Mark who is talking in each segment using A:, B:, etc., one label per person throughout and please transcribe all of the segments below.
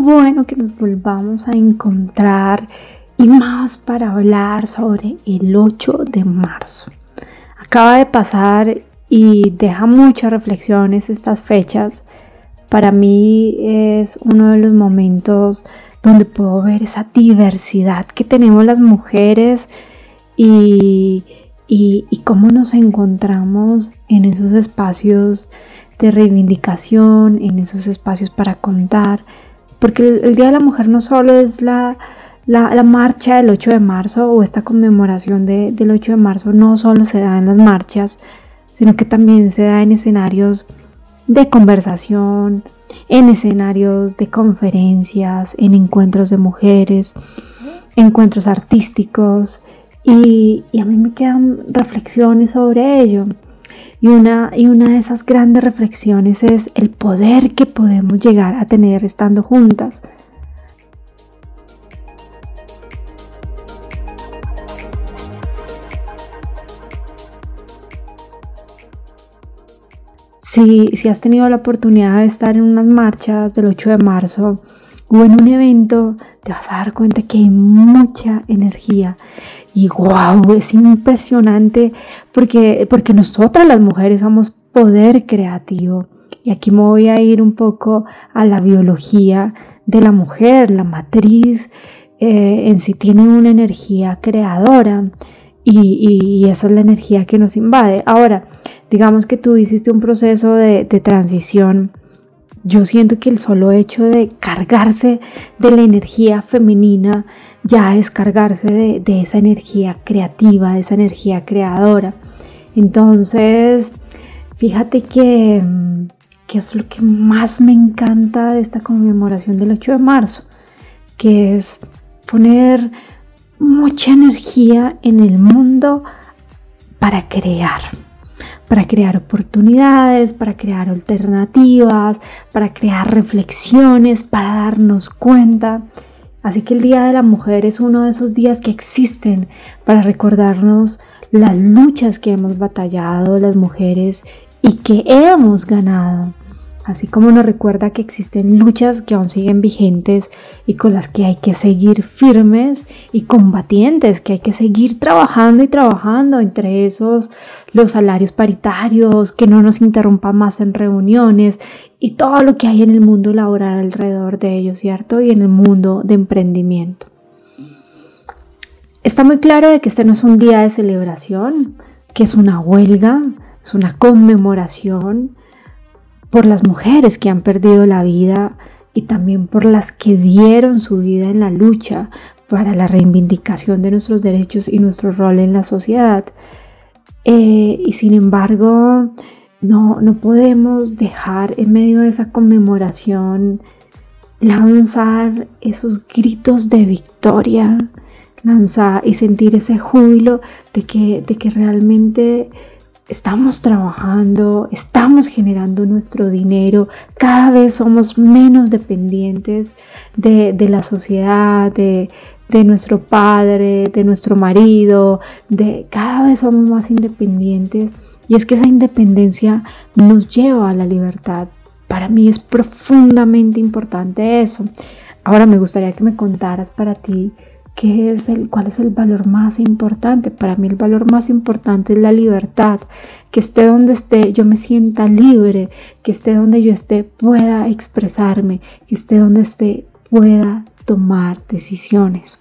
A: Bueno que nos volvamos a encontrar y más para hablar sobre el 8 de marzo. Acaba de pasar y deja muchas reflexiones estas fechas. Para mí es uno de los momentos donde puedo ver esa diversidad que tenemos las mujeres y, y, y cómo nos encontramos en esos espacios de reivindicación, en esos espacios para contar porque el, Día de la Mujer no solo es la, marcha del 8 de marzo o esta conmemoración del 8 de marzo, no solo se da en las marchas, sino que también se da en escenarios de conversación, en escenarios de conferencias, en encuentros de mujeres, encuentros artísticos y, y a mí me quedan reflexiones sobre ello. Y una, y una de esas grandes reflexiones es el poder que podemos llegar a tener estando juntas. Si, si, has tenido la oportunidad de estar en unas marchas del 8 de marzo o en un evento, te vas a dar cuenta que hay mucha energía y wow, es impresionante porque, porque nosotras las mujeres somos poder creativo. Y aquí me voy a ir un poco a la biología de la mujer, la matriz eh, en sí tiene una energía creadora y, esa es la energía que nos invade. Ahora, digamos que tú hiciste un proceso de, de transición yo siento que el solo hecho de cargarse de la energía femenina ya es cargarse de, esa energía creativa, de esa energía creadora. Entonces, fíjate que, que es lo que más me encanta de esta conmemoración del 8 de marzo, que es poner mucha energía en el mundo para crear para crear oportunidades, para crear alternativas, para crear reflexiones, para darnos cuenta. Así que el Día de la Mujer es uno de esos días que existen para recordarnos las luchas que hemos batallado las mujeres y que hemos ganado así como nos recuerda que existen luchas que aún siguen vigentes y con las que hay que seguir firmes y combatientes, que hay que seguir trabajando y trabajando, entre esos los salarios paritarios, que no nos interrumpan más en reuniones y todo lo que hay en el mundo laboral alrededor de ellos, ¿cierto? Y en el mundo de emprendimiento. Está muy claro de que este no es un día de celebración, que es una huelga, es una conmemoración, por las mujeres que han perdido la vida y también por las que dieron su vida en la lucha para la reivindicación de nuestros derechos y nuestro rol en la sociedad. Eh, y sin embargo, no, no podemos dejar en medio de esa conmemoración lanzar esos gritos de victoria, lanzar y sentir ese júbilo de que, de que realmente estamos trabajando, estamos generando nuestro dinero, cada vez somos menos dependientes de, la sociedad, de, nuestro padre, de nuestro marido, de cada vez somos más independientes y es que esa independencia nos lleva a la libertad. Para mí es profundamente importante eso. Ahora me gustaría que me contaras para ti ¿Qué es el, ¿Cuál es el valor más importante? Para mí el valor más importante es la libertad. Que esté donde esté, yo me sienta libre. Que esté donde yo esté, pueda expresarme. Que esté donde esté, pueda tomar decisiones.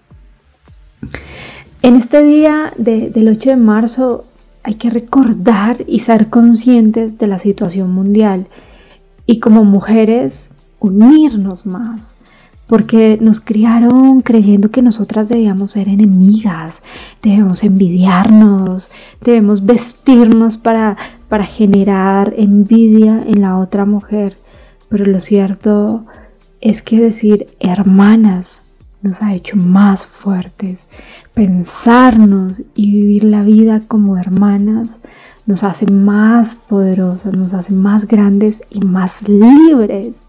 A: En este día del 8 de marzo hay que recordar y ser conscientes de la situación mundial y como mujeres unirnos más porque nos criaron creyendo que nosotras debíamos ser enemigas, debemos envidiarnos, debemos vestirnos para, para generar envidia en la otra mujer. Pero lo cierto es que decir hermanas nos ha hecho más fuertes. Pensarnos y vivir la vida como hermanas nos hace más poderosas, nos hace más grandes y más libres.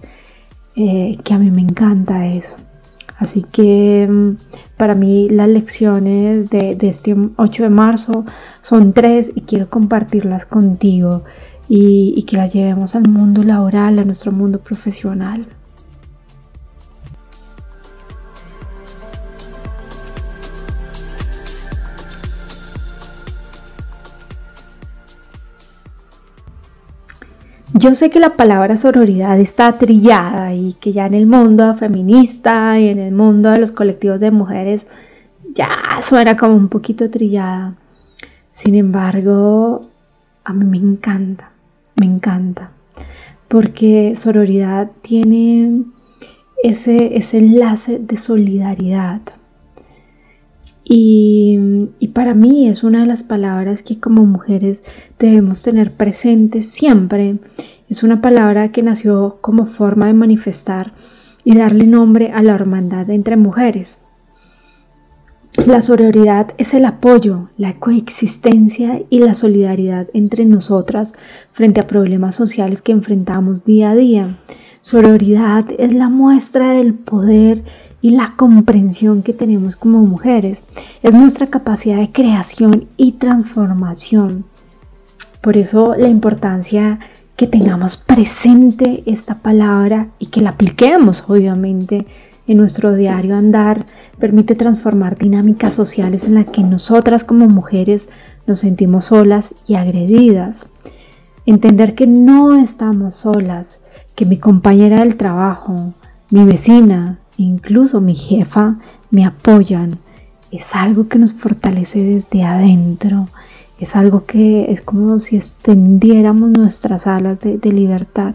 A: Eh, que a mí me encanta eso. Así que mm, para mí las lecciones de, este 8 de marzo son tres y quiero compartirlas contigo y, y que las llevemos al mundo laboral, a nuestro mundo profesional. Yo sé que la palabra sororidad está trillada y que ya en el mundo feminista y en el mundo de los colectivos de mujeres ya suena como un poquito trillada. Sin embargo, a mí me encanta, me encanta, porque sororidad tiene ese, ese enlace de solidaridad. Y, para mí es una de las palabras que como mujeres debemos tener presentes siempre. Es una palabra que nació como forma de manifestar y darle nombre a la hermandad entre mujeres. La sororidad es el apoyo, la coexistencia y la solidaridad entre nosotras frente a problemas sociales que enfrentamos día a día. Sororidad es la muestra del poder y la comprensión que tenemos como mujeres. Es nuestra capacidad de creación y transformación. Por eso la importancia que tengamos presente esta palabra y que la apliquemos, obviamente, en nuestro diario andar, permite transformar dinámicas sociales en las que nosotras como mujeres nos sentimos solas y agredidas. Entender que no estamos solas, que mi compañera del trabajo, mi vecina, incluso mi jefa me apoyan, es algo que nos fortalece desde adentro, es algo que es como si extendiéramos nuestras alas de, libertad.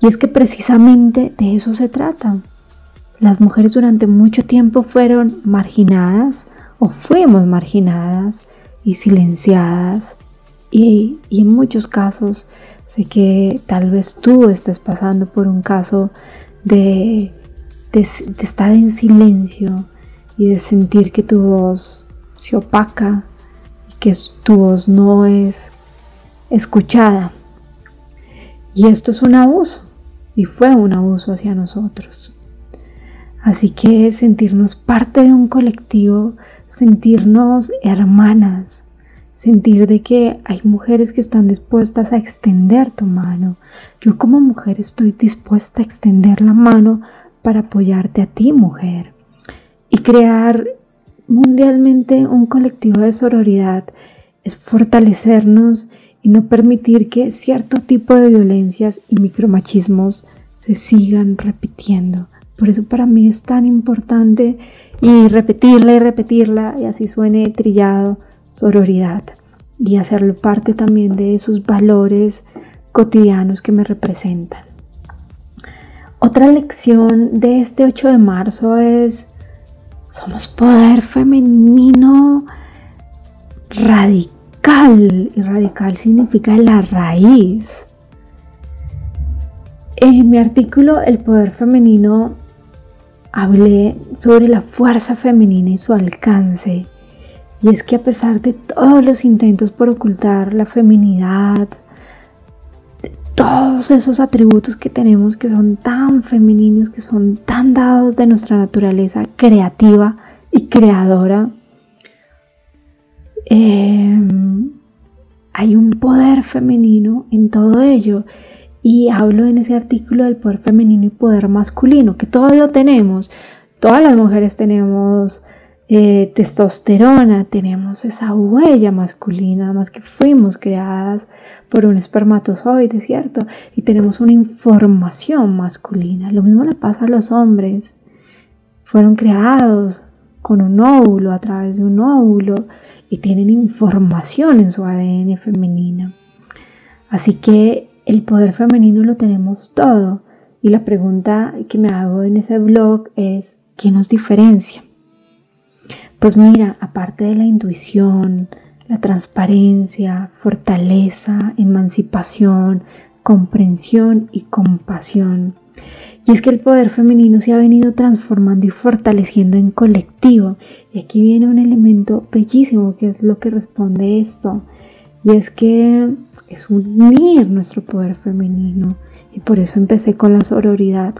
A: Y es que precisamente de eso se trata. Las mujeres durante mucho tiempo fueron marginadas o fuimos marginadas y silenciadas y, y, en muchos casos sé que tal vez tú estés pasando por un caso de de, estar en silencio y de sentir que tu voz se opaca y que tu voz no es escuchada. Y esto es un abuso y fue un abuso hacia nosotros. Así que sentirnos parte de un colectivo, sentirnos hermanas, sentir de que hay mujeres que están dispuestas a extender tu mano. Yo como mujer estoy dispuesta a extender la mano para apoyarte a ti, mujer. Y crear mundialmente un colectivo de sororidad es fortalecernos y no permitir que cierto tipo de violencias y micromachismos se sigan repitiendo. Por eso para mí es tan importante y repetirla y repetirla y así suene trillado sororidad y hacerlo parte también de esos valores cotidianos que me representan. Otra lección de este 8 de marzo es, somos poder femenino radical. Y radical significa la raíz. En mi artículo El poder femenino hablé sobre la fuerza femenina y su alcance. Y es que a pesar de todos los intentos por ocultar la feminidad, todos esos atributos que tenemos que son tan femeninos, que son tan dados de nuestra naturaleza creativa y creadora, em, hay un poder femenino en todo ello. Y hablo en ese artículo del poder femenino y poder masculino, que todo lo tenemos. Todas las mujeres tenemos eh, testosterona, tenemos esa huella masculina, más que fuimos creadas por un espermatozoide, ¿cierto? Y tenemos una información masculina. Lo mismo le pasa a los hombres. Fueron creados con un óvulo, a través de un óvulo, y tienen información en su ADN femenina. Así que el poder femenino lo tenemos todo. Y la pregunta que me hago en ese blog es, ¿qué nos diferencia? Pues mira, aparte de la intuición, la transparencia, fortaleza, emancipación, comprensión y compasión. Y es que el poder femenino se ha venido transformando y fortaleciendo en colectivo. Y aquí viene un elemento bellísimo que es lo que responde esto. Y es que es unir nuestro poder femenino. Y por eso empecé con la sororidad.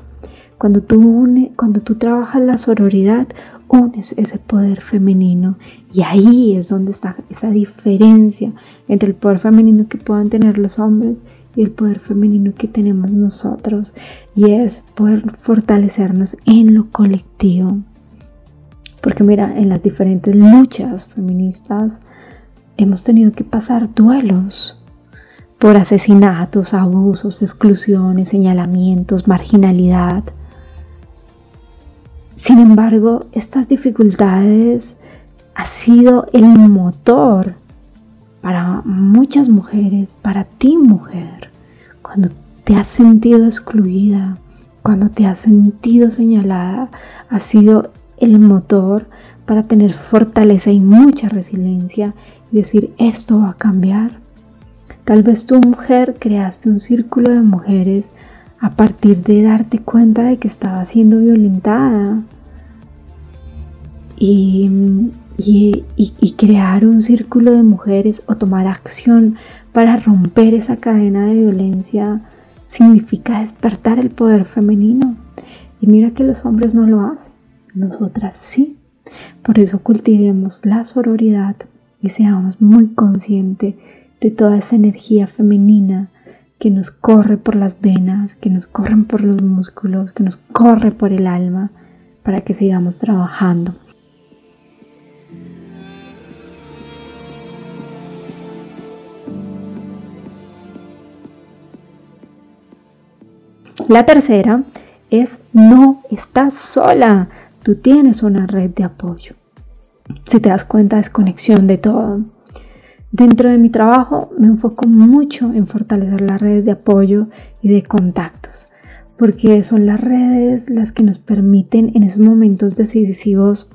A: Cuando tú, une, cuando tú trabajas la sororidad, unes ese poder femenino. Y ahí es donde está esa diferencia entre el poder femenino que puedan tener los hombres y el poder femenino que tenemos nosotros. Y es poder fortalecernos en lo colectivo. Porque mira, en las diferentes luchas feministas hemos tenido que pasar duelos por asesinatos, abusos, exclusiones, señalamientos, marginalidad. Sin embargo, estas dificultades ha sido el motor para muchas mujeres, para ti mujer, cuando te has sentido excluida, cuando te has sentido señalada, ha sido el motor para tener fortaleza y mucha resiliencia y decir esto va a cambiar. Tal vez tu mujer creaste un círculo de mujeres a partir de darte cuenta de que estaba siendo violentada y, y, crear un círculo de mujeres o tomar acción para romper esa cadena de violencia significa despertar el poder femenino. Y mira que los hombres no lo hacen, nosotras sí. Por eso cultivemos la sororidad y seamos muy conscientes de toda esa energía femenina que nos corre por las venas, que nos corren por los músculos, que nos corre por el alma, para que sigamos trabajando. La tercera es no estás sola, tú tienes una red de apoyo. Si te das cuenta, es conexión de todo. Dentro de mi trabajo me enfoco mucho en fortalecer las redes de apoyo y de contactos, porque son las redes las que nos permiten en esos momentos decisivos,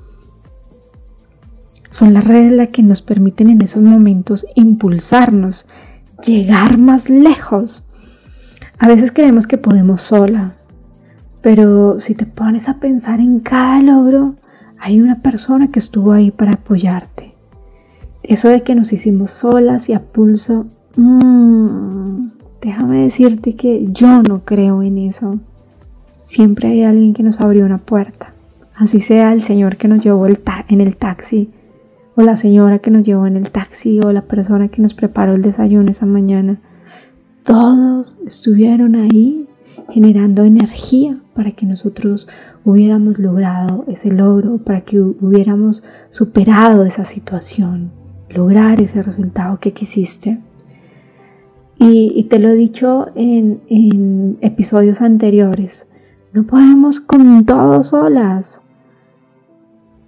A: son las redes las que nos permiten en esos momentos impulsarnos, llegar más lejos. A veces creemos que podemos sola, pero si te pones a pensar en cada logro, hay una persona que estuvo ahí para apoyarte eso de que nos hicimos solas y a pulso, mmm, déjame decirte que yo no creo en eso. Siempre hay alguien que nos abrió una puerta. Así sea el señor que nos llevó en el taxi, o la señora que nos llevó en el taxi, o la persona que nos preparó el desayuno esa mañana. Todos estuvieron ahí generando energía para que nosotros hubiéramos logrado ese logro, para que hubiéramos superado esa situación lograr ese resultado que quisiste. Y, te lo he dicho en, episodios anteriores, no podemos con todo solas.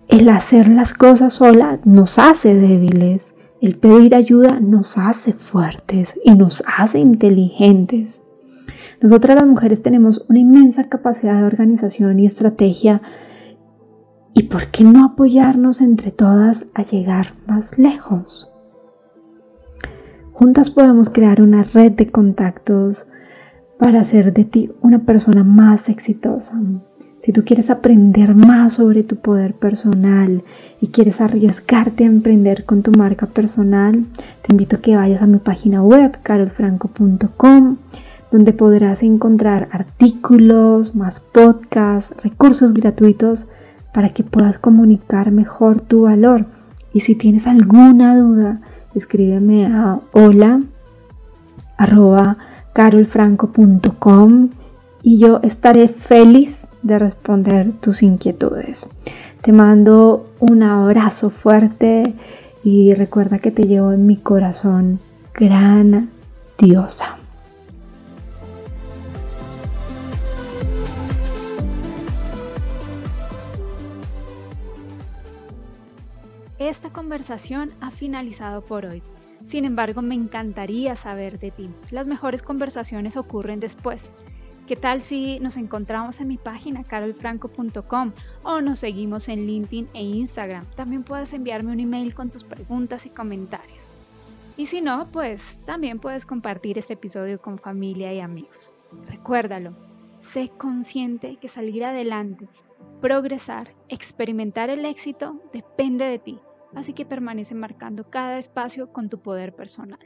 A: El hacer las cosas sola nos hace débiles. El pedir ayuda nos hace fuertes y nos hace inteligentes. Nosotras las mujeres tenemos una inmensa capacidad de organización y estrategia ¿Y por qué no apoyarnos entre todas a llegar más lejos? Juntas podemos crear una red de contactos para hacer de ti una persona más exitosa. Si tú quieres aprender más sobre tu poder personal y quieres arriesgarte a emprender con tu marca personal, te invito a que vayas a mi página web carolfranco.com donde podrás encontrar artículos, más podcasts, recursos gratuitos para que puedas comunicar mejor tu valor. Y si tienes alguna duda, escríbeme a hola carolfranco.com y yo estaré feliz
B: de responder tus inquietudes. Te mando un abrazo fuerte y recuerda que te llevo en mi corazón gran diosa.
A: Esta conversación ha finalizado por hoy. Sin embargo, me encantaría saber de ti. Las mejores conversaciones ocurren después. ¿Qué tal si nos encontramos en mi página carolfranco.com o nos seguimos en LinkedIn e Instagram? También puedes enviarme un email con tus preguntas y comentarios. Y si no, pues también puedes compartir este episodio con familia y amigos. Recuérdalo, sé consciente que salir adelante, progresar, experimentar el éxito depende de ti, así que permanece marcando cada espacio con tu poder personal.